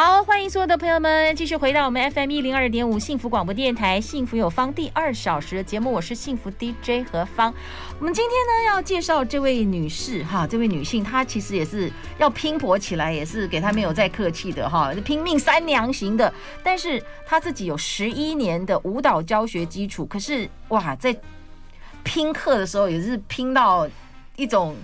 好，欢迎所有的朋友们继续回到我们 FM 一零二点五幸福广播电台幸福有方第二小时的节目，我是幸福 DJ 何芳。我们今天呢要介绍这位女士哈，这位女性她其实也是要拼搏起来，也是给她没有再客气的哈，拼命三娘型的。但是她自己有十一年的舞蹈教学基础，可是哇，在拼课的时候也是拼到一种。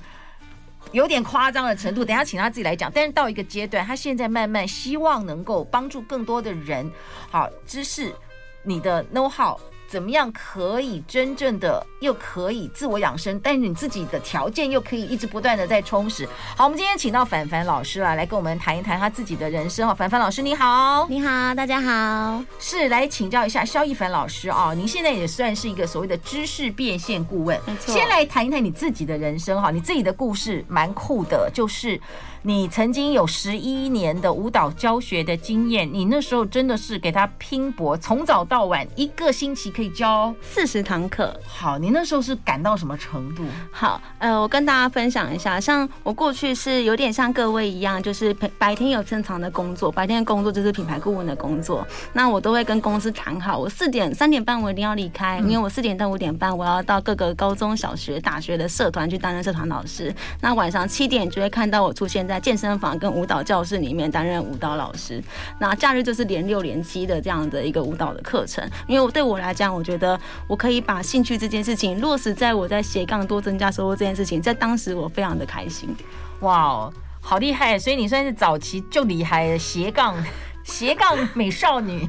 有点夸张的程度，等下请他自己来讲。但是到一个阶段，他现在慢慢希望能够帮助更多的人，好，知识，你的 know how。怎么样可以真正的又可以自我养生，但是你自己的条件又可以一直不断的在充实。好，我们今天请到凡凡老师啊，来跟我们谈一谈他自己的人生。哦，凡凡老师你好，你好，大家好，是来请教一下肖一凡老师啊，您现在也算是一个所谓的知识变现顾问，没错。先来谈一谈你自己的人生哈，你自己的故事蛮酷的，就是。你曾经有十一年的舞蹈教学的经验，你那时候真的是给他拼搏，从早到晚，一个星期可以教四十堂课。好，你那时候是赶到什么程度？好，呃，我跟大家分享一下，像我过去是有点像各位一样，就是白天有正常的工作，白天的工作就是品牌顾问的工作。那我都会跟公司谈好，我四点三点半我一定要离开，因为我四点到五点半我要到各个高中小学、大学的社团去担任社团老师。那晚上七点就会看到我出现在。在健身房跟舞蹈教室里面担任舞蹈老师，那假日就是连六连七的这样的一个舞蹈的课程。因为对我来讲，我觉得我可以把兴趣这件事情落实在我在斜杠多增加收入这件事情，在当时我非常的开心。哇，好厉害！所以你算是早期就厉害斜杠斜杠美少女，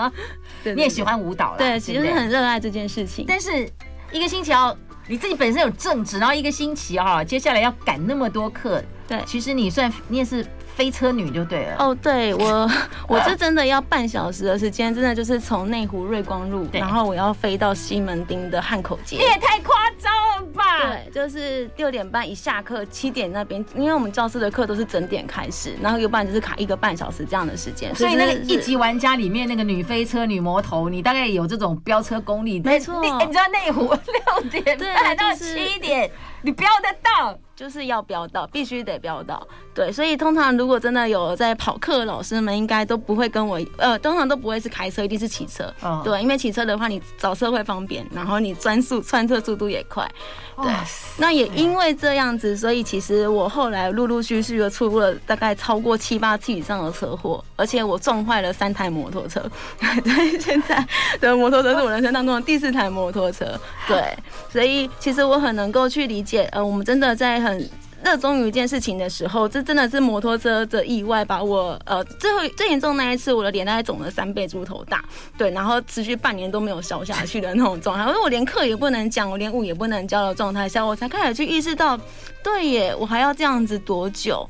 对，你也喜欢舞蹈了？对，其实很热爱这件事情。但是一个星期要你自己本身有正职，然后一个星期哈，接下来要赶那么多课。对，其实你算你也是飞车女就对了。哦，对我 我这真的要半小时的时间，真的就是从内湖瑞光路，然后我要飞到西门町的汉口街。你也太夸张了吧？对，就是六点半一下课，七点那边，因为我们教室的课都是整点开始，然后一般就是卡一个半小时这样的时间。所以那个一级玩家里面那个女飞车女魔头，你大概有这种飙车功力。没错，你你知道内湖六点半到七点，你飙得到。就是要飙到，必须得飙到。对，所以通常如果真的有在跑课的老师们，应该都不会跟我，呃，通常都不会是开车，一定是骑车。嗯，对，因为骑车的话，你找车会方便，然后你专速穿车速度也快。对，那也因为这样子，所以其实我后来陆陆续续的出过了大概超过七八次以上的车祸，而且我撞坏了三台摩托车。对，现在的摩托车是我人生当中的第四台摩托车。对，所以其实我很能够去理解，呃，我们真的在。很热衷于一件事情的时候，这真的是摩托车的意外把我呃最后最严重那一次，我的脸大概肿了三倍猪头大，对，然后持续半年都没有消下去的那种状态，我说我连课也不能讲，我连舞也不能教的状态下，我才开始去意识到，对耶，我还要这样子多久？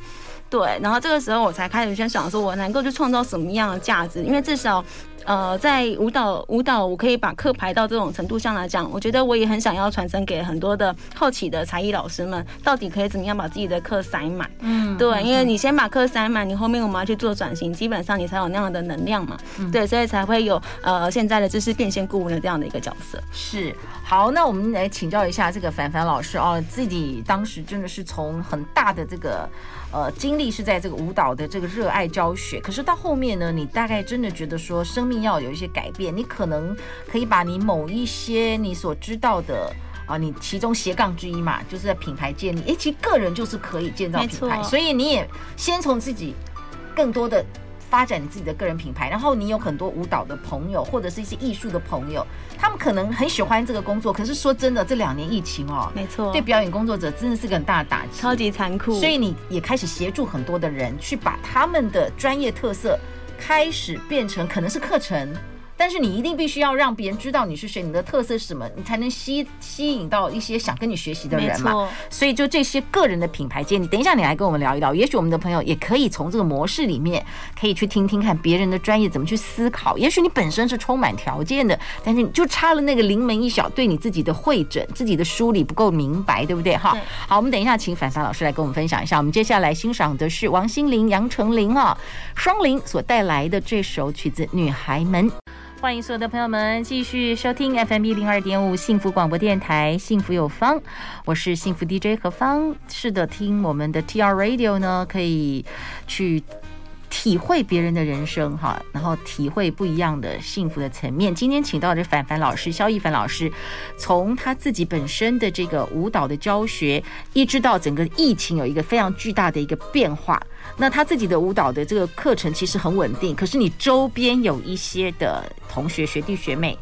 对，然后这个时候我才开始先想说，我能够去创造什么样的价值？因为至少。呃，在舞蹈舞蹈，我可以把课排到这种程度上来讲，我觉得我也很想要传承给很多的好奇的才艺老师们，到底可以怎么样把自己的课塞满？嗯，对，因为你先把课塞满，你后面我们要去做转型，基本上你才有那样的能量嘛。嗯、对，所以才会有呃现在的知识变现顾问的这样的一个角色。是，好，那我们来请教一下这个凡凡老师哦，自己当时真的是从很大的这个。呃，经历是在这个舞蹈的这个热爱教学，可是到后面呢，你大概真的觉得说生命要有一些改变，你可能可以把你某一些你所知道的啊，你其中斜杠之一嘛，就是在品牌建立，诶，其实个人就是可以建造品牌，所以你也先从自己更多的。发展你自己的个人品牌，然后你有很多舞蹈的朋友，或者是一些艺术的朋友，他们可能很喜欢这个工作。可是说真的，这两年疫情哦，没错，对表演工作者真的是个很大的打击，超级残酷。所以你也开始协助很多的人去把他们的专业特色开始变成可能是课程，但是你一定必须要让别人知道你是谁，你的特色是什么，你才能吸吸引到一些想跟你学习的人嘛。所以就这些个人的品牌建立，等一下你来跟我们聊一聊，也许我们的朋友也可以从这个模式里面可以去听听看别人的专业怎么去思考。也许你本身是充满条件的，但是你就差了那个临门一脚，对你自己的会诊、自己的梳理不够明白，对不对？哈，好，我们等一下请反凡老师来跟我们分享一下。我们接下来欣赏的是王心凌、杨丞琳啊，双林所带来的这首曲子《女孩们》。欢迎所有的朋友们继续收听 FM 一零二点五幸福广播电台，幸福有方，我是幸福 DJ 何方。是的，听我们的 TR Radio 呢，可以去。体会别人的人生哈，然后体会不一样的幸福的层面。今天请到的凡凡老师，肖一凡老师，从他自己本身的这个舞蹈的教学，一直到整个疫情有一个非常巨大的一个变化。那他自己的舞蹈的这个课程其实很稳定，可是你周边有一些的同学、学弟、学妹。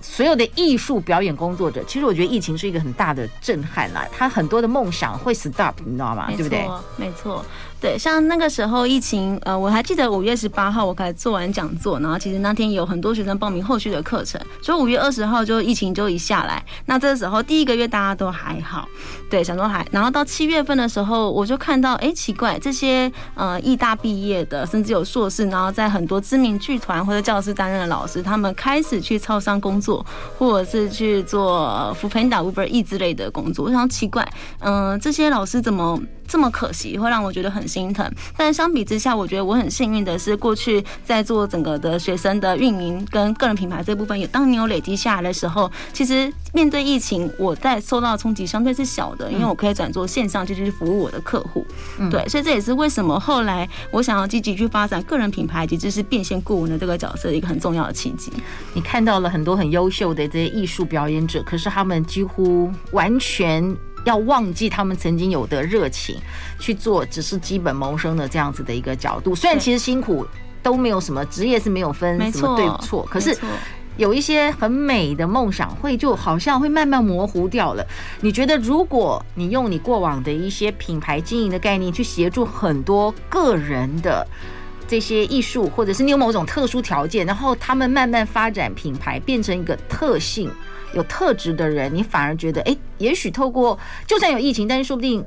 所有的艺术表演工作者，其实我觉得疫情是一个很大的震撼啦。他很多的梦想会 stop，你知道吗？对不对？没错，对。像那个时候疫情，呃，我还记得五月十八号我开始做完讲座，然后其实那天有很多学生报名后续的课程，所以五月二十号就疫情就一下来。那这个时候第一个月大家都还好，对，想说还。然后到七月份的时候，我就看到，哎，奇怪，这些呃艺大毕业的，甚至有硕士，然后在很多知名剧团或者教室担任的老师，他们开始去超商工作。或者是去做 foodpanda、Uber E 之类的工作，我想奇怪，嗯、这些老师怎么这么可惜，会让我觉得很心疼。但相比之下，我觉得我很幸运的是，过去在做整个的学生的运营跟个人品牌这部分，也当你有累积下来的时候，其实面对疫情，我在受到的冲击相对是小的，因为我可以转做线上，就去服务我的客户。嗯，对，所以这也是为什么后来我想要积极去发展个人品牌，以及就是变现顾问的这个角色，一个很重要的契机。你看到了很多很优秀的这些艺术表演者，可是他们几乎完全。要忘记他们曾经有的热情，去做只是基本谋生的这样子的一个角度。虽然其实辛苦都没有什么，职业是没有分什么对错，可是有一些很美的梦想会就好像会慢慢模糊掉了。你觉得，如果你用你过往的一些品牌经营的概念去协助很多个人的这些艺术，或者是你有某种特殊条件，然后他们慢慢发展品牌，变成一个特性。有特质的人，你反而觉得，哎，也许透过就算有疫情，但是说不定。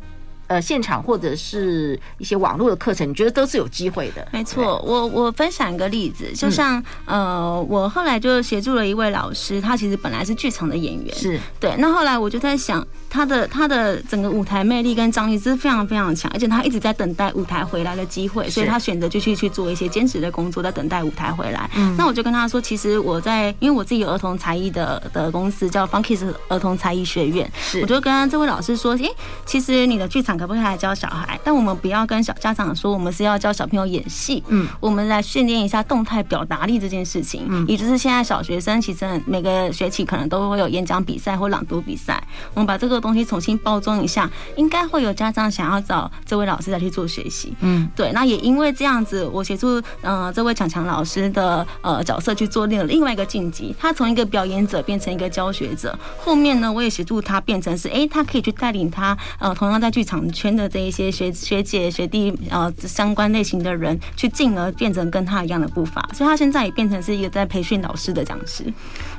呃，现场或者是一些网络的课程，你觉得都是有机会的？没错，我我分享一个例子，就像、嗯、呃，我后来就协助了一位老师，他其实本来是剧场的演员，是对。那后来我就在想，他的他的整个舞台魅力跟张力是非常非常强，而且他一直在等待舞台回来的机会，所以他选择就去去做一些兼职的工作，在等待舞台回来。嗯，那我就跟他说，其实我在，因为我自己有儿童才艺的的公司叫 Funkies 儿童才艺学院，是，我就跟这位老师说，诶，其实你的剧场。可不可以来教小孩？但我们不要跟小家长说，我们是要教小朋友演戏。嗯，我们来训练一下动态表达力这件事情。嗯，也就是现在小学生其实每个学期可能都会有演讲比赛或朗读比赛。我们把这个东西重新包装一下，应该会有家长想要找这位老师来去做学习。嗯，对。那也因为这样子，我协助呃这位强强老师的呃角色去做另另外一个晋级。他从一个表演者变成一个教学者。后面呢，我也协助他变成是哎、欸，他可以去带领他呃同样在剧场。圈的这一些学学姐学弟呃相关类型的人，去进而变成跟他一样的步伐，所以他现在也变成是一个在培训老师的讲师。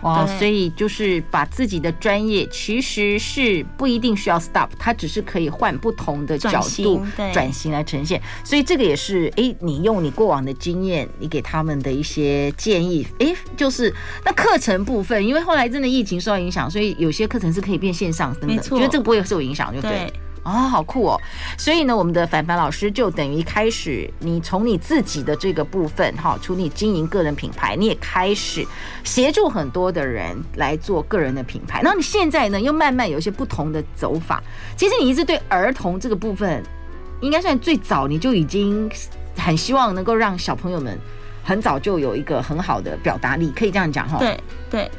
哇，所以就是把自己的专业其实是不一定需要 stop，他只是可以换不同的角度转型来呈现。所以这个也是哎、欸，你用你过往的经验，你给他们的一些建议，哎、欸，就是那课程部分，因为后来真的疫情受到影响，所以有些课程是可以变线上等等，觉得这个不会受影响，就对。对啊、好酷哦！所以呢，我们的凡凡老师就等于开始，你从你自己的这个部分，哈，除你经营个人品牌，你也开始协助很多的人来做个人的品牌。那你现在呢，又慢慢有一些不同的走法。其实你一直对儿童这个部分，应该算最早，你就已经很希望能够让小朋友们很早就有一个很好的表达力，可以这样讲哈？对对。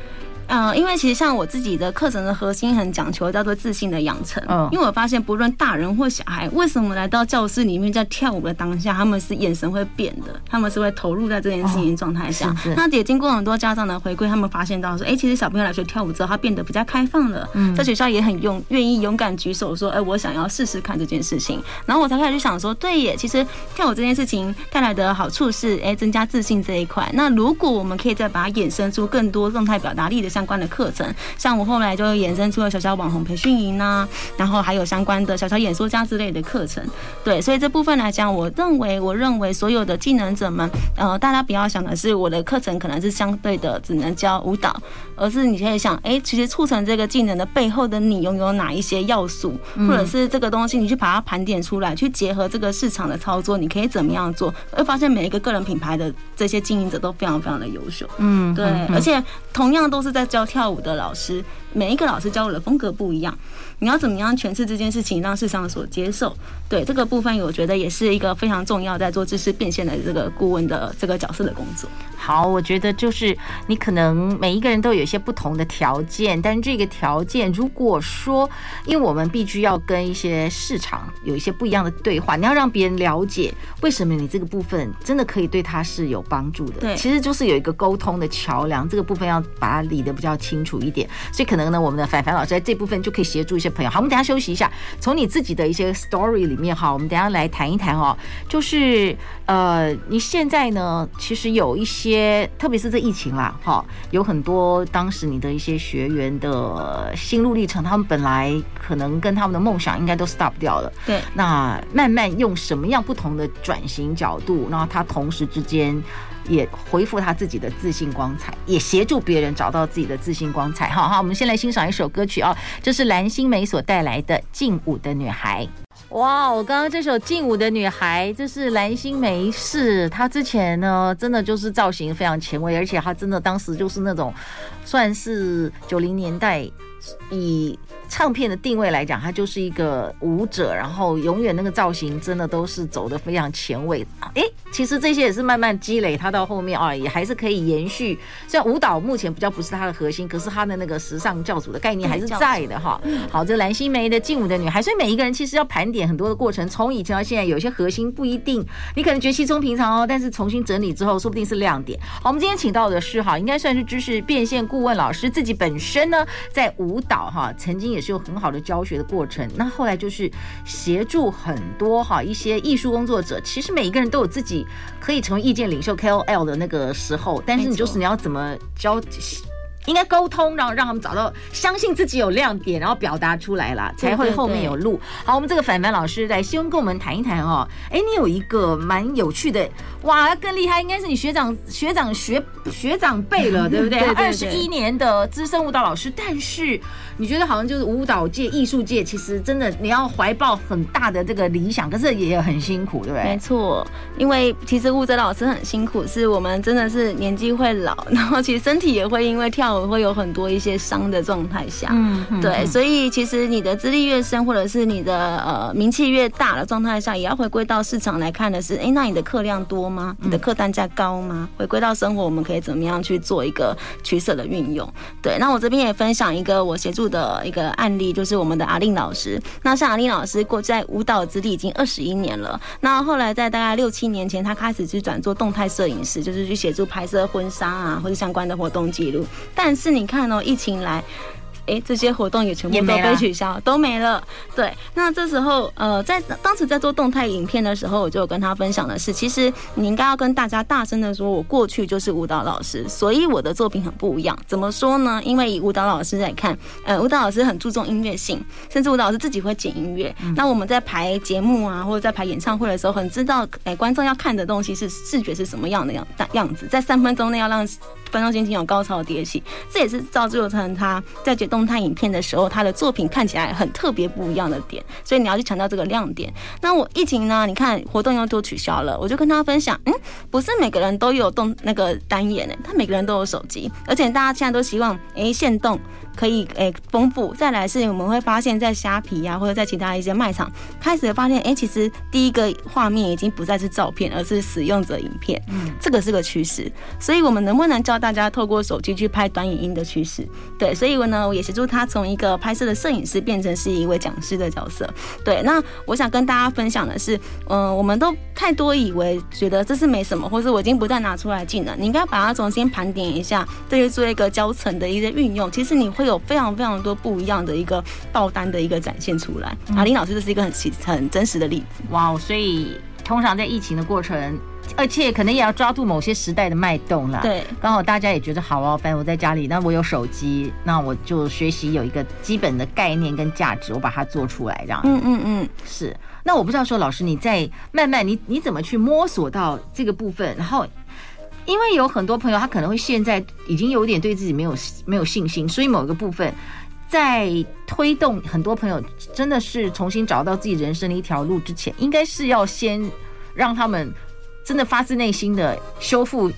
嗯、呃，因为其实像我自己的课程的核心很讲求叫做自信的养成。嗯，因为我发现不论大人或小孩，为什么来到教室里面在跳舞的当下，他们是眼神会变的，他们是会投入在这件事情状态下。哦、那也经过很多家长的回馈，他们发现到说，哎、欸，其实小朋友来学跳舞之后，他变得比较开放了。嗯，在学校也很勇，愿意勇敢举手说，哎、欸，我想要试试看这件事情。然后我才开始去想说，对耶，其实跳舞这件事情带来的好处是，哎、欸，增加自信这一块。那如果我们可以再把它衍生出更多状态表达力的相关的课程，像我后来就衍生出了小小网红培训营呐，然后还有相关的小小演说家之类的课程。对，所以这部分来讲，我认为，我认为所有的技能者们，呃，大家不要想的是我的课程可能是相对的只能教舞蹈，而是你可以想，哎、欸，其实促成这个技能的背后的你拥有哪一些要素，或者是这个东西，你去把它盘点出来，去结合这个市场的操作，你可以怎么样做？会发现每一个个人品牌的这些经营者都非常非常的优秀。嗯，对，而且同样都是在教跳舞的老师，每一个老师教的风格不一样。你要怎么样诠释这件事情，让市场所接受？对这个部分，我觉得也是一个非常重要，在做知识变现的这个顾问的这个角色的工作。好，我觉得就是你可能每一个人都有一些不同的条件，但是这个条件，如果说，因为我们必须要跟一些市场有一些不一样的对话，你要让别人了解为什么你这个部分真的可以对他是有帮助的。对，其实就是有一个沟通的桥梁，这个部分要把它理得比较清楚一点。所以可能呢，我们的凡凡老师在这部分就可以协助一些朋友。好，我们等下休息一下，从你自己的一些 story 里面哈，我们等下来谈一谈哦，就是呃，你现在呢，其实有一些，特别是这疫情啦，哈，有很多当时你的一些学员的心路历程，他们本来可能跟他们的梦想应该都 stop 掉了，对，那慢慢用什么样不同的转型角度，然后他同时之间。也恢复他自己的自信光彩，也协助别人找到自己的自信光彩。好好，我们先来欣赏一首歌曲啊，这是蓝心湄所带来的《劲舞的女孩》。哇，我刚刚这首《劲舞的女孩》，这是蓝心湄，是她之前呢，真的就是造型非常前卫，而且她真的当时就是那种算是九零年代以。唱片的定位来讲，他就是一个舞者，然后永远那个造型真的都是走的非常前卫。诶，其实这些也是慢慢积累，他到后面啊，也还是可以延续。虽然舞蹈目前比较不是他的核心，可是他的那个时尚教主的概念还是在的哈。好，这蓝心湄的劲舞的女孩，所以每一个人其实要盘点很多的过程，从以前到现在，有些核心不一定，你可能觉得稀松平常哦，但是重新整理之后，说不定是亮点。好，我们今天请到的是哈，应该算是知识变现顾问老师，自己本身呢在舞蹈哈曾经也。是有很好的教学的过程，那后来就是协助很多哈一些艺术工作者。其实每一个人都有自己可以成为意见领袖 KOL 的那个时候，但是你就是你要怎么教。应该沟通，然后让他们找到相信自己有亮点，然后表达出来了，才会后面有路。好，我们这个凡凡老师来希望跟我们谈一谈哦。哎，你有一个蛮有趣的，哇，更厉害，应该是你学长学长学学长辈了，对不对？二十一年的资深舞蹈老师，但是你觉得好像就是舞蹈界、艺术界，其实真的你要怀抱很大的这个理想，可是也很辛苦，对不对？没错，因为其实舞者老师很辛苦，是我们真的是年纪会老，然后其实身体也会因为跳舞。会有很多一些伤的状态下，嗯，对，所以其实你的资历越深，或者是你的呃名气越大的状态下，也要回归到市场来看的是，哎，那你的客量多吗？你的客单价高吗？回归到生活，我们可以怎么样去做一个取舍的运用？对，那我这边也分享一个我协助的一个案例，就是我们的阿令老师。那像阿令老师过在舞蹈之地已经二十一年了，那后来在大概六七年前，他开始去转做动态摄影师，就是去协助拍摄婚纱啊或者相关的活动记录，但是你看哦，疫情来。哎，这些活动也全部都被取消，都没了。对，那这时候，呃，在当时在做动态影片的时候，我就有跟他分享的是，其实你应该要跟大家大声的说，我过去就是舞蹈老师，所以我的作品很不一样。怎么说呢？因为以舞蹈老师来看，呃，舞蹈老师很注重音乐性，甚至舞蹈老师自己会剪音乐。嗯、那我们在排节目啊，或者在排演唱会的时候，很知道，哎，观众要看的东西是视觉是什么样的样样子，在三分钟内要让观众心情有高潮迭起，这也是造就成他在解。动态影片的时候，他的作品看起来很特别不一样的点，所以你要去强调这个亮点。那我疫情呢？你看活动又都取消了，我就跟他分享，嗯，不是每个人都有动那个单眼诶，他每个人都有手机，而且大家现在都希望诶，现动可以诶丰富。再来是我们会发现，在虾皮呀、啊，或者在其他一些卖场，开始发现，哎，其实第一个画面已经不再是照片，而是使用者影片。嗯，这个是个趋势。所以，我们能不能教大家透过手机去拍短影音的趋势？对，所以我呢，我也协助他从一个拍摄的摄影师变成是一位讲师的角色。对，那我想跟大家分享的是，嗯、呃，我们都太多以为觉得这是没什么，或是我已经不再拿出来技能，你应该把它重新盘点一下，再去做一个教程的一些运用。其实你会有非常非常多不一样的一个爆单的一个展现出来。嗯、啊，林老师这是一个很很真实的例子。哇，所以通常在疫情的过程。而且可能也要抓住某些时代的脉动啦。对，刚好大家也觉得好哦，反正我在家里，那我有手机，那我就学习有一个基本的概念跟价值，我把它做出来，这样。嗯嗯嗯，是。那我不知道说，老师你在慢慢你你怎么去摸索到这个部分？然后，因为有很多朋友他可能会现在已经有点对自己没有没有信心，所以某一个部分在推动很多朋友真的是重新找到自己人生的一条路之前，应该是要先让他们。真的发自内心的修复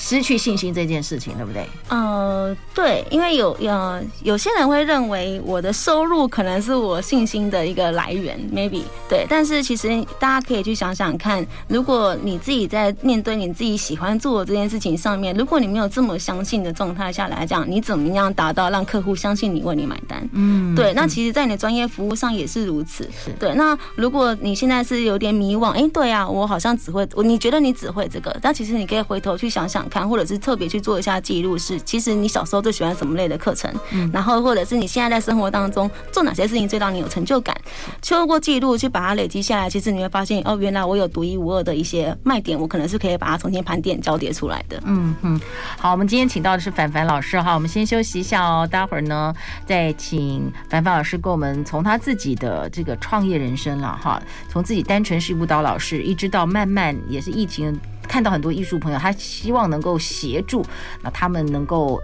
失去信心这件事情，对不对？呃，对，因为有有有些人会认为我的收入可能是我信心的一个来源，maybe 对。但是其实大家可以去想想看，如果你自己在面对你自己喜欢做的这件事情上面，如果你没有这么相信的状态下来讲，你怎么样达到让客户相信你为你买单？嗯，对。那其实，在你的专业服务上也是如此。是对。那如果你现在是有点迷惘，哎，对啊，我好像只会，你觉得你只会这个，但其实你可以回头去想想。看，或者是特别去做一下记录，是其实你小时候最喜欢什么类的课程，嗯，然后或者是你现在在生活当中做哪些事情最让你有成就感，透过记录去把它累积下来，其实你会发现哦，原来我有独一无二的一些卖点，我可能是可以把它重新盘点交叠出来的。嗯嗯，好，我们今天请到的是凡凡老师哈，我们先休息一下哦，待会儿呢再请凡凡老师跟我们从他自己的这个创业人生了哈，从自己单纯是舞蹈老师，一直到慢慢也是疫情。看到很多艺术朋友，他希望能够协助，那他们能够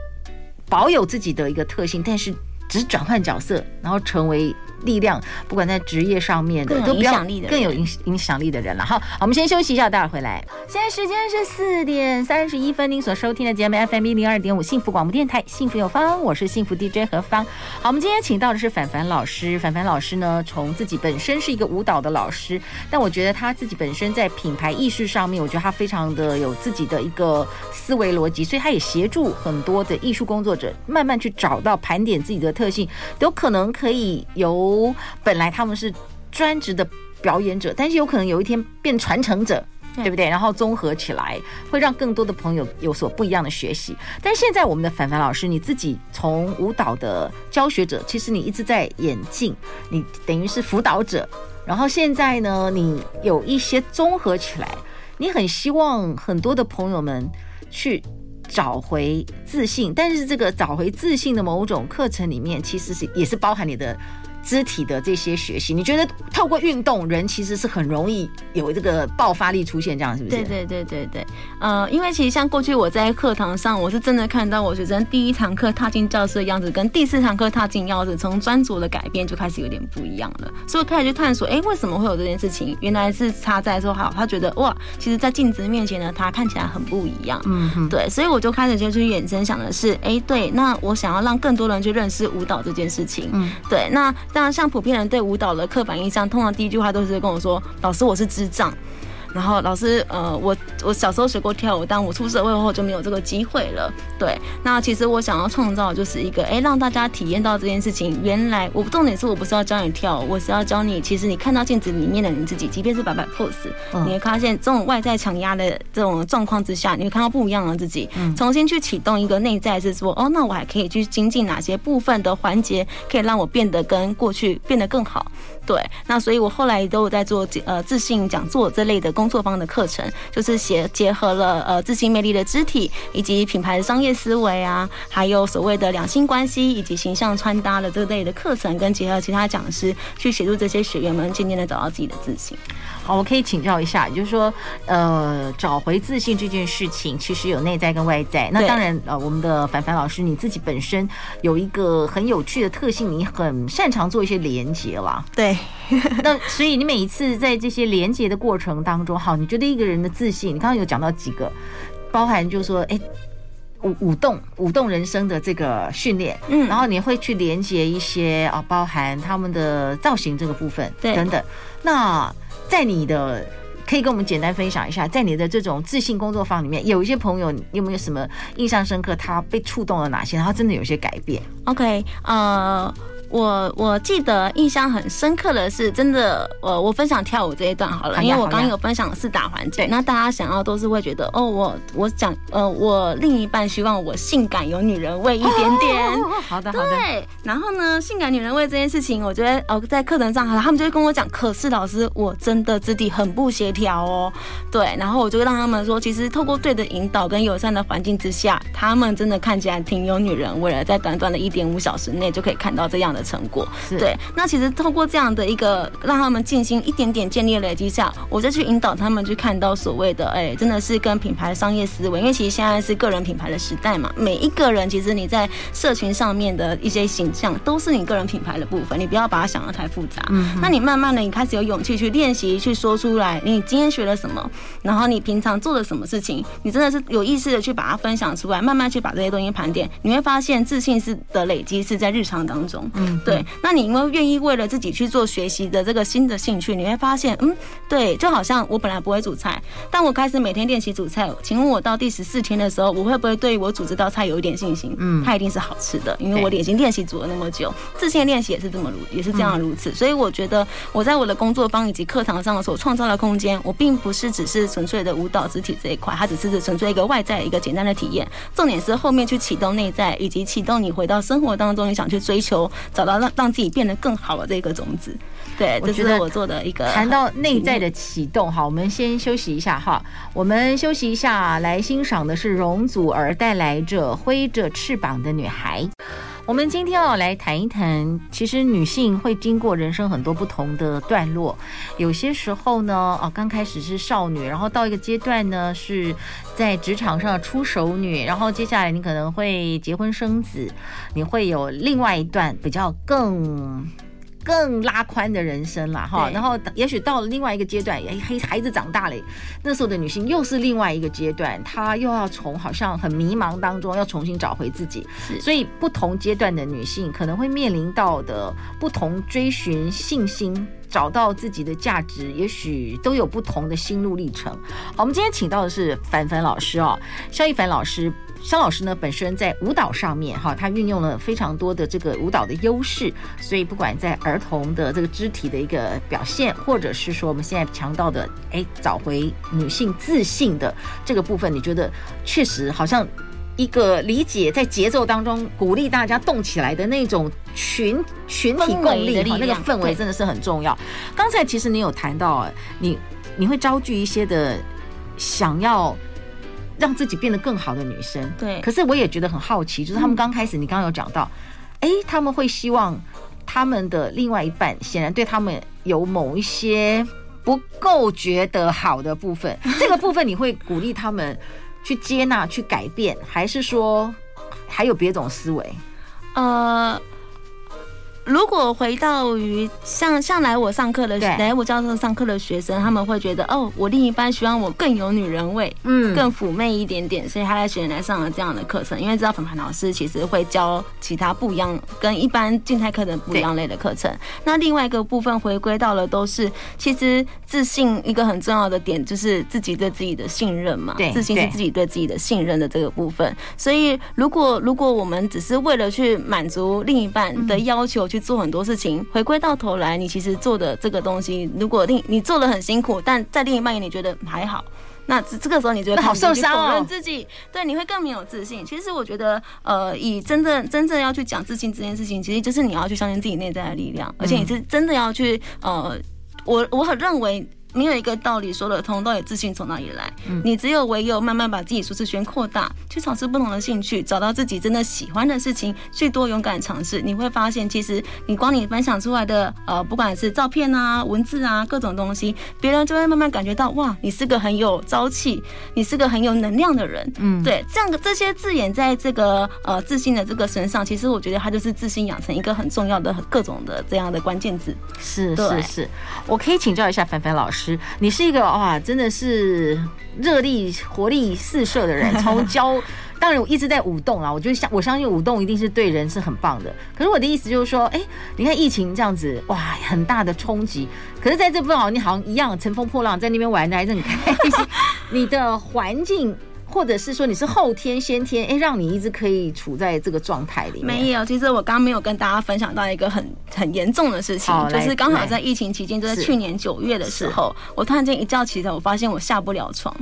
保有自己的一个特性，但是只转换角色，然后成为。力量，不管在职业上面的，都比较更有影影响力的人了。好，我们先休息一下，待会儿回来。现在时间是四点三十一分，您所收听的节目 FM 一零二点五幸福广播电台，幸福有方，我是幸福 DJ 何芳。好，我们今天请到的是凡凡老师。凡凡老师呢，从自己本身是一个舞蹈的老师，但我觉得他自己本身在品牌意识上面，我觉得他非常的有自己的一个思维逻辑，所以他也协助很多的艺术工作者慢慢去找到盘点自己的特性，有可能可以由。本来他们是专职的表演者，但是有可能有一天变传承者，对不对？然后综合起来，会让更多的朋友有所不一样的学习。但现在我们的凡凡老师，你自己从舞蹈的教学者，其实你一直在演进，你等于是辅导者。然后现在呢，你有一些综合起来，你很希望很多的朋友们去找回自信。但是这个找回自信的某种课程里面，其实是也是包含你的。肢体的这些学习，你觉得透过运动，人其实是很容易有这个爆发力出现，这样是不是？对对对对对，呃，因为其实像过去我在课堂上，我是真的看到我学生第一堂课踏进教室的样子，跟第四堂课踏进教室，从专注的改变就开始有点不一样了。所以我开始去探索，哎，为什么会有这件事情？原来是差在说，好，他觉得哇，其实，在镜子面前呢，他看起来很不一样。嗯哼，对，所以我就开始就去衍生想的是，哎，对，那我想要让更多人去认识舞蹈这件事情。嗯，对，那。当然，像普遍人对舞蹈的刻板印象，通常第一句话都是跟我说：“老师，我是智障。”然后老师，呃，我我小时候学过跳舞，但我出社会后就没有这个机会了。对，那其实我想要创造就是一个，哎，让大家体验到这件事情。原来我重点是我不是要教你跳舞，我是要教你，其实你看到镜子里面的你自己，即便是摆摆 pose，你会发现这种外在强压的这种状况之下，你会看到不一样的自己。重新去启动一个内在，是说，哦，那我还可以去精进哪些部分的环节，可以让我变得跟过去变得更好。对，那所以我后来都有在做呃自信讲座这类的工作坊的课程，就是结结合了呃自信魅力的肢体，以及品牌的商业思维啊，还有所谓的两性关系以及形象穿搭的这类的课程，跟结合其他讲师去协助这些学员们渐渐的找到自己的自信。好，我可以请教一下，就是说呃找回自信这件事情，其实有内在跟外在。那当然呃我们的凡凡老师你自己本身有一个很有趣的特性，你很擅长做一些连接啦。对。那所以你每一次在这些连接的过程当中，好，你觉得一个人的自信，你刚刚有讲到几个，包含就是说，哎，舞舞动舞动人生的这个训练，嗯，然后你会去连接一些啊，包含他们的造型这个部分，对，等等。那在你的可以跟我们简单分享一下，在你的这种自信工作坊里面，有一些朋友有没有什么印象深刻？他被触动了哪些？然后真的有些改变？OK，呃。我我记得印象很深刻的是，真的，呃，我分享跳舞这一段好了，因为我刚刚有分享四大环节，那大家想要都是会觉得，哦，我我讲，呃，我另一半希望我性感有女人味一点点，好的好的，对，然后呢，性感女人味这件事情，我觉得，哦，在课程上，他们就会跟我讲，可是老师，我真的肢体很不协调哦，对，然后我就会让他们说，其实透过对的引导跟友善的环境之下，他们真的看起来挺有女人味的，在短短的一点五小时内就可以看到这样的。成果对，那其实透过这样的一个让他们进行一点点建立累积下，我再去引导他们去看到所谓的哎，真的是跟品牌商业思维，因为其实现在是个人品牌的时代嘛，每一个人其实你在社群上面的一些形象都是你个人品牌的部分，你不要把它想得太复杂。嗯，那你慢慢的你开始有勇气去练习，去说出来，你今天学了什么，然后你平常做了什么事情，你真的是有意识的去把它分享出来，慢慢去把这些东西盘点，你会发现自信是的累积是在日常当中。嗯。对，那你因为愿意为了自己去做学习的这个新的兴趣，你会发现，嗯，对，就好像我本来不会煮菜，但我开始每天练习煮菜。请问我到第十四天的时候，我会不会对我煮这道菜有一点信心？嗯，它一定是好吃的，因为我已经练习煮了那么久，自信练习也是这么如，也是这样如此。所以我觉得我在我的工作坊以及课堂上所创造的空间，我并不是只是纯粹的舞蹈肢体这一块，它只是纯粹一个外在一个简单的体验。重点是后面去启动内在，以及启动你回到生活当中，你想去追求找到让让自己变得更好的这个种子，对，这是我做的一个。谈到内在的启动，哈，我们先休息一下哈，我们休息一下，来欣赏的是容祖儿带来着挥着翅膀的女孩。我们今天要来谈一谈，其实女性会经过人生很多不同的段落，有些时候呢，哦，刚开始是少女，然后到一个阶段呢，是在职场上出手女，然后接下来你可能会结婚生子，你会有另外一段比较更。更拉宽的人生了哈，然后也许到了另外一个阶段，哎，孩孩子长大了，那时候的女性又是另外一个阶段，她又要从好像很迷茫当中要重新找回自己，所以不同阶段的女性可能会面临到的不同追寻信心、找到自己的价值，也许都有不同的心路历程。好，我们今天请到的是凡凡老师哦，萧亦凡老师。肖老师呢，本身在舞蹈上面哈，他运用了非常多的这个舞蹈的优势，所以不管在儿童的这个肢体的一个表现，或者是说我们现在强调的，哎，找回女性自信的这个部分，你觉得确实好像一个理解在节奏当中鼓励大家动起来的那种群群体共力哈，那个氛围真的是很重要。刚才其实你有谈到，你你会招聚一些的想要。让自己变得更好的女生，对。可是我也觉得很好奇，就是他们刚开始，你刚刚有讲到，哎、嗯，他们会希望他们的另外一半显然对他们有某一些不够觉得好的部分，这个部分你会鼓励他们去接纳、去改变，还是说还有别种思维？呃。如果回到于像像来我上课的来我教授上课的学生，他们会觉得哦，我另一半希望我更有女人味，嗯，更妩媚一点点，所以他来选来上了这样的课程。因为知道粉盘老师其实会教其他不一样、跟一般静态课程不一样类的课程。那另外一个部分回归到了都是，其实自信一个很重要的点就是自己对自己的信任嘛，对，自信是自己对自己的信任的这个部分。所以如果如果我们只是为了去满足另一半的要求，去做很多事情，回归到头来，你其实做的这个东西，如果另你做的很辛苦，但在另一半眼里觉得还好，那这这个时候你觉得好受伤哦，自己对你会更没有自信。其实我觉得，呃，以真正真正要去讲自信这件事情，其实就是你要去相信自己内在的力量，而且你是真的要去，呃，我我很认为。没有一个道理说得通，到底自信从哪里来？你只有唯有慢慢把自己舒适圈扩大，去尝试不同的兴趣，找到自己真的喜欢的事情，去多勇敢尝试，你会发现，其实你光你分享出来的，呃，不管是照片啊、文字啊，各种东西，别人就会慢慢感觉到，哇，你是个很有朝气，你是个很有能量的人。嗯，对，这样的这些字眼在这个呃自信的这个身上，其实我觉得它就是自信养成一个很重要的各种的这样的关键字。是是是，我可以请教一下凡凡老师。你是一个哇，真的是热力活力四射的人。从 教当然我一直在舞动啊，我就相我相信舞动一定是对人是很棒的。可是我的意思就是说，哎，你看疫情这样子，哇，很大的冲击。可是在这部分，你好像一样乘风破浪，在那边玩的还是很开心。你的环境。或者是说你是后天先天哎，让你一直可以处在这个状态里面？没有，其实我刚刚没有跟大家分享到一个很很严重的事情，就是刚好在疫情期间，就是去年九月的时候，我突然间一觉起来，我发现我下不了床。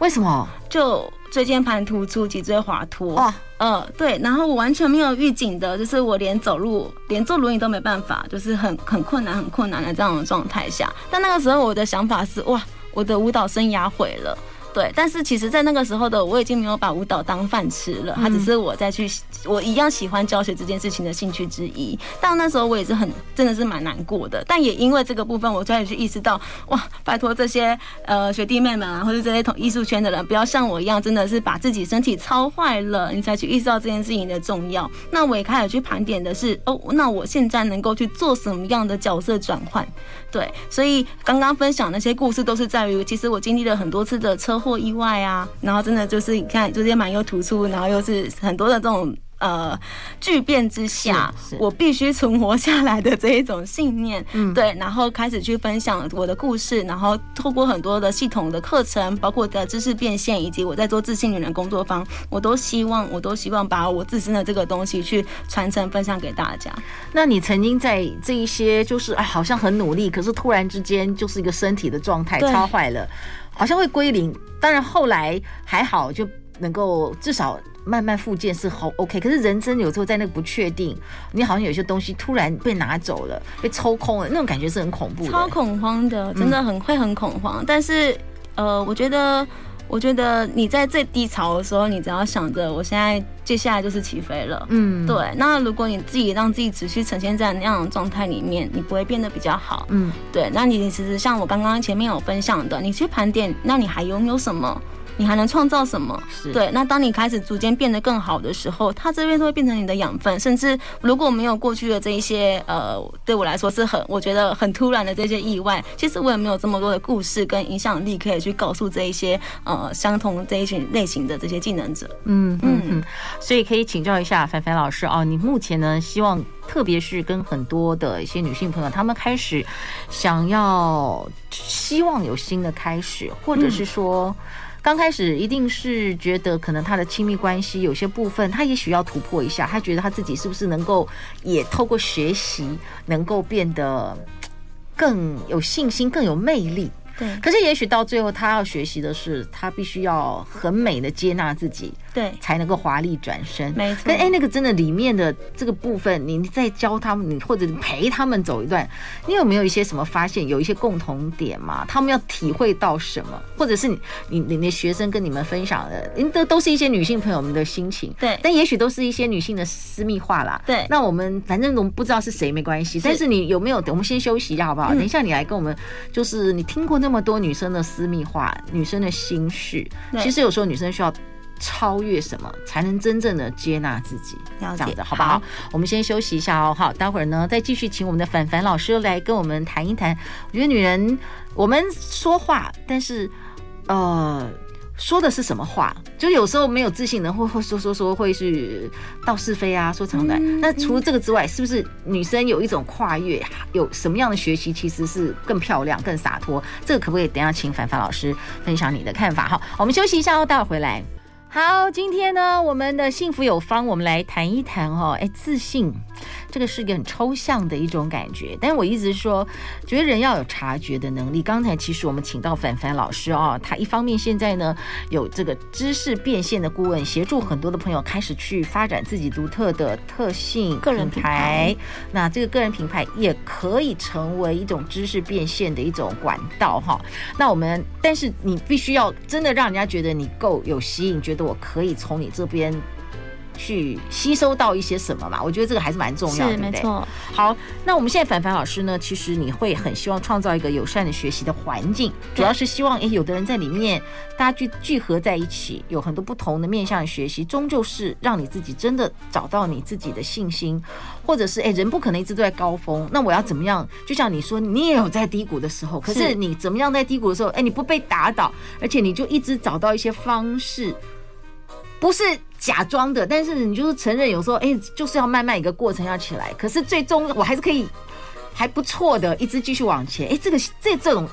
为什么？就椎间盘突出、脊椎滑脱。哦，呃，对，然后我完全没有预警的，就是我连走路、连坐轮椅都没办法，就是很很困难、很困难的这样的状态下。但那个时候我的想法是，哇，我的舞蹈生涯毁了。对，但是其实，在那个时候的我已经没有把舞蹈当饭吃了，它只是我在去，我一样喜欢教学这件事情的兴趣之一。但那时候我也是很，真的是蛮难过的。但也因为这个部分，我开始去意识到，哇，拜托这些呃学弟妹们啊，或者这些同艺术圈的人，不要像我一样，真的是把自己身体操坏了，你才去意识到这件事情的重要。那我也开始去盘点的是，哦，那我现在能够去做什么样的角色转换？对，所以刚刚分享那些故事，都是在于，其实我经历了很多次的车祸意外啊，然后真的就是你看，就是蛮又突出，然后又是很多的这种。呃，巨变之下，我必须存活下来的这一种信念，嗯，对，然后开始去分享我的故事，然后透过很多的系统的课程，包括的知识变现，以及我在做自信女人工作坊，我都希望，我都希望把我自身的这个东西去传承分享给大家。那你曾经在这一些就是哎，好像很努力，可是突然之间就是一个身体的状态超坏了，好像会归零。当然后来还好，就能够至少。慢慢复健是好 OK，可是人生有时候在那个不确定，你好像有些东西突然被拿走了，被抽空了，那种感觉是很恐怖的，超恐慌的，真的很会很恐慌。嗯、但是，呃，我觉得，我觉得你在最低潮的时候，你只要想着我现在接下来就是起飞了，嗯，对。那如果你自己让自己持续呈现在那样的状态里面，你不会变得比较好，嗯，对。那你其实像我刚刚前面有分享的，你去盘点，那你还拥有什么？你还能创造什么？对。那当你开始逐渐变得更好的时候，它这边都会变成你的养分。甚至如果没有过去的这一些，呃，对我来说是很，我觉得很突然的这些意外，其实我也没有这么多的故事跟影响力可以去告诉这一些，呃，相同这一群类型的这些技能者。嗯嗯嗯。所以可以请教一下凡凡老师哦，你目前呢，希望特别是跟很多的一些女性朋友，她们开始想要希望有新的开始，或者是说。刚开始一定是觉得可能他的亲密关系有些部分，他也许要突破一下。他觉得他自己是不是能够也透过学习，能够变得更有信心、更有魅力。对。可是也许到最后，他要学习的是，他必须要很美的接纳自己。对，才能够华丽转身。没错。哎，那个真的里面的这个部分，你再教他们，你或者陪他们走一段，你有没有一些什么发现？有一些共同点吗？他们要体会到什么？或者是你你你的学生跟你们分享的，都都是一些女性朋友们的心情。对。但也许都是一些女性的私密话啦。对。那我们反正我们不知道是谁没关系，但是你有没有？我们先休息一下好不好？等一下你来跟我们，就是你听过那么多女生的私密话，女生的心事。其实有时候女生需要。超越什么才能真正的接纳自己？这样子好不好？好，我们先休息一下哦。好，待会儿呢再继续请我们的凡凡老师来跟我们谈一谈。我觉得女人我们说话，但是呃说的是什么话？就有时候没有自信的会会说说说会是道是非啊，说长短。那除了这个之外，是不是女生有一种跨越？有什么样的学习其实是更漂亮、更洒脱？这个可不可以等一下请凡凡老师分享你的看法？好，我们休息一下哦，待会儿回来。好，今天呢，我们的幸福有方，我们来谈一谈哦。哎，自信，这个是一个很抽象的一种感觉。但是我一直说，觉得人要有察觉的能力。刚才其实我们请到凡凡老师哦，他一方面现在呢有这个知识变现的顾问，协助很多的朋友开始去发展自己独特的特性个人品牌。那这个个人品牌也可以成为一种知识变现的一种管道哈。那我们，但是你必须要真的让人家觉得你够有吸引，觉得。我可以从你这边去吸收到一些什么嘛？我觉得这个还是蛮重要的，对不对？没错。好，那我们现在凡凡老师呢，其实你会很希望创造一个友善的学习的环境，主要是希望诶，有的人在里面，大家聚聚合在一起，有很多不同的面向的学习，终究是让你自己真的找到你自己的信心，或者是诶，人不可能一直都在高峰，那我要怎么样？就像你说，你也有在低谷的时候，可是你怎么样在低谷的时候，诶，你不被打倒，而且你就一直找到一些方式。不是假装的，但是你就是承认，有时候哎、欸，就是要慢慢一个过程要起来。可是最终我还是可以还不错的，一直继续往前。哎、欸，这个这这种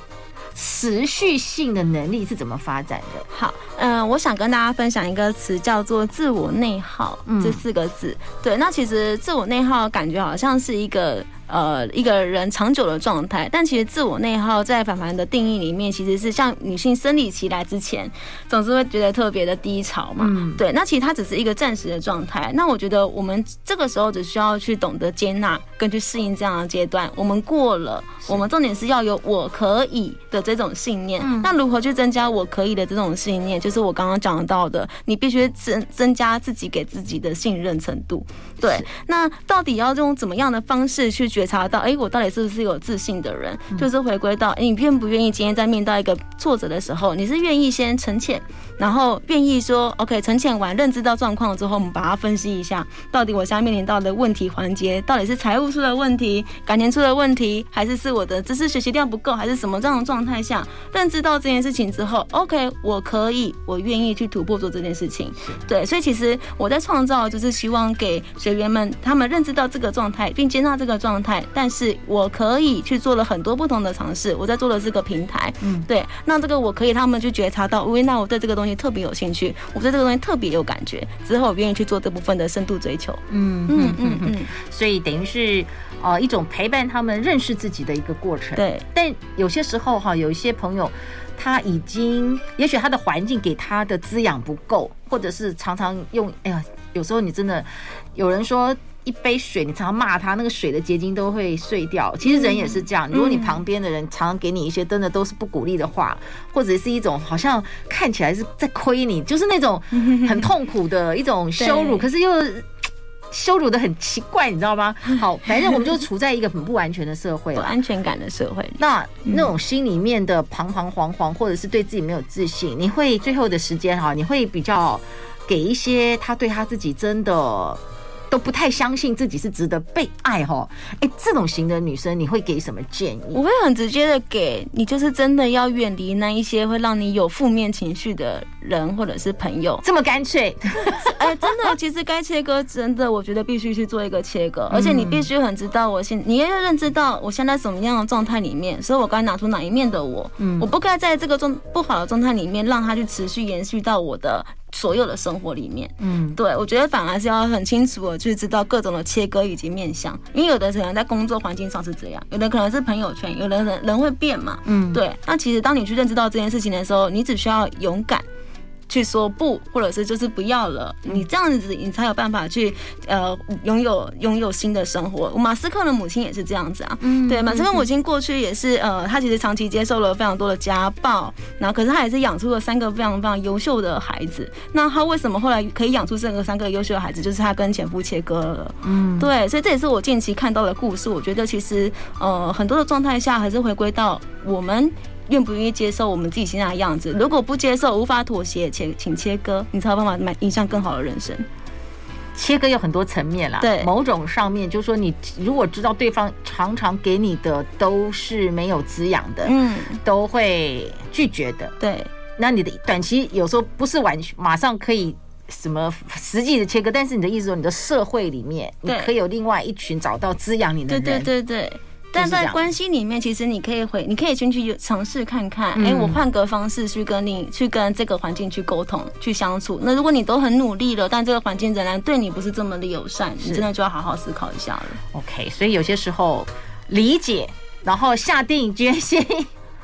持续性的能力是怎么发展的？好，嗯、呃，我想跟大家分享一个词，叫做自我内耗，嗯、这四个字。对，那其实自我内耗感觉好像是一个。呃，一个人长久的状态，但其实自我内耗在凡凡的定义里面，其实是像女性生理期来之前，总是会觉得特别的低潮嘛。嗯，对。那其实它只是一个暂时的状态。那我觉得我们这个时候只需要去懂得接纳，跟去适应这样的阶段。我们过了，我们重点是要有我可以的这种信念。嗯。那如何去增加我可以的这种信念？就是我刚刚讲到的，你必须增增加自己给自己的信任程度。对。那到底要用怎么样的方式去？觉察到，哎、欸，我到底是不是有自信的人？嗯、就是回归到，哎、欸，你愿不愿意今天在面对一个挫折的时候，你是愿意先沉潜，然后愿意说，OK，沉潜完，认知到状况之后，我们把它分析一下，到底我现在面临到的问题环节，到底是财务出了问题，感情出了问题，还是是我的知识学习量不够，还是什么这样的状态下，认知到这件事情之后，OK，我可以，我愿意去突破做这件事情。对，所以其实我在创造，就是希望给学员们，他们认知到这个状态，并接纳这个状态。但是我可以去做了很多不同的尝试，我在做的这个平台，嗯，对，那这个我可以他们去觉察到，喂，那我对这个东西特别有兴趣，我对这个东西特别有感觉，之后我愿意去做这部分的深度追求，嗯嗯嗯嗯，所以等于是呃一种陪伴他们认识自己的一个过程，对，但有些时候哈，有一些朋友他已经，也许他的环境给他的滋养不够，或者是常常用，哎呀，有时候你真的有人说。一杯水，你常常骂他，那个水的结晶都会碎掉。其实人也是这样，如果你旁边的人常常给你一些真的都是不鼓励的话，或者是一种好像看起来是在亏你，就是那种 很痛苦的一种羞辱，可是又羞辱的很奇怪，你知道吗？好，反正我们就处在一个很不安全的社会了，不安全感的社会。那那种心里面的彷徨惶惶，或者是对自己没有自信，你会最后的时间哈，你会比较给一些他对他自己真的。都不太相信自己是值得被爱哈，哎，这种型的女生你会给什么建议？我会很直接的给你，就是真的要远离那一些会让你有负面情绪的人或者是朋友，这么干脆？哎，真的，其实该切割，真的，我觉得必须去做一个切割，而且你必须很知道，我现你要认知到我现在什么样的状态里面，所以我该拿出哪一面的我，嗯，我不该在这个状不好的状态里面让它去持续延续到我的。所有的生活里面，嗯，对，我觉得反而是要很清楚的去知道各种的切割以及面向，因为有的可能在工作环境上是这样，有的可能是朋友圈，有的人人会变嘛，嗯，对。那其实当你去认知到这件事情的时候，你只需要勇敢。去说不，或者是就是不要了，你这样子你才有办法去呃拥有拥有新的生活。马斯克的母亲也是这样子啊，嗯，对，马斯克母亲过去也是呃，他其实长期接受了非常多的家暴，然后可是他也是养出了三个非常非常优秀的孩子。那他为什么后来可以养出这个三个优秀的孩子？就是他跟前夫切割了，嗯，对，所以这也是我近期看到的故事。我觉得其实呃很多的状态下还是回归到我们。愿不愿意接受我们自己现在的样子？如果不接受，无法妥协，请请切割，你才有办法迈向更好的人生。切割有很多层面啦，对，某种上面就是说，你如果知道对方常常给你的都是没有滋养的，嗯，都会拒绝的，对。那你的短期有时候不是完全马上可以什么实际的切割，但是你的意思说，你的社会里面你可以有另外一群找到滋养你的人，对对对对。但在关系里面，其实你可以回，你可以先去尝试看看，哎、欸，我换个方式去跟你去跟这个环境去沟通、去相处。那如果你都很努力了，但这个环境仍然对你不是这么的友善，你真的就要好好思考一下了。OK，所以有些时候理解，然后下定决心，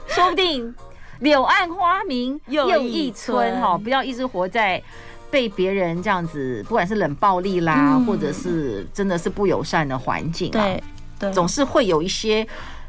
说不定 柳暗花明又一村哈，不要一直活在被别人这样子，不管是冷暴力啦，嗯、或者是真的是不友善的环境、啊，对。总是会有一些，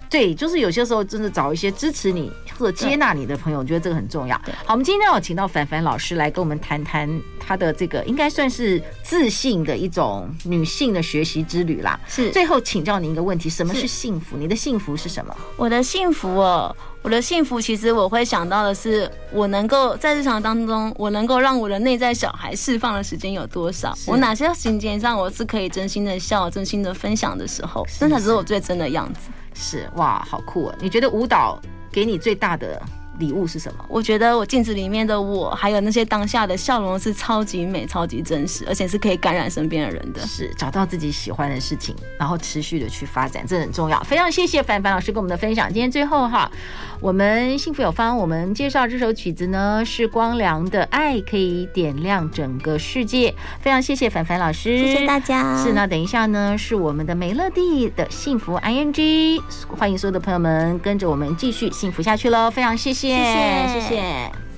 对，就是有些时候真的找一些支持你或者接纳你的朋友，我觉得这个很重要。好，我们今天要请到凡凡老师来跟我们谈谈她的这个应该算是自信的一种女性的学习之旅啦。是，最后请教您一个问题：什么是幸福？你的幸福是什么？我的幸福哦，我的幸福其实我会想到的是，我能够在日常当中，我能够让我的内在小孩释放的时间有多少？我哪些情节上我是可以真心的笑、真心的分享的时候，那才是我最真的样子。是哇，好酷啊！你觉得舞蹈给你最大的礼物是什么？我觉得我镜子里面的我，还有那些当下的笑容是超级美、超级真实，而且是可以感染身边的人的。是找到自己喜欢的事情，然后持续的去发展，这很重要。非常谢谢凡凡老师跟我们的分享。今天最后哈，我们幸福有方，我们介绍这首曲子呢，是光良的《爱可以点亮整个世界》。非常谢谢凡凡老师，谢谢大家。是，那等一下呢，是我们的美乐蒂的幸福 ING，欢迎所有的朋友们跟着我们继续幸福下去喽。非常谢谢。谢谢谢谢。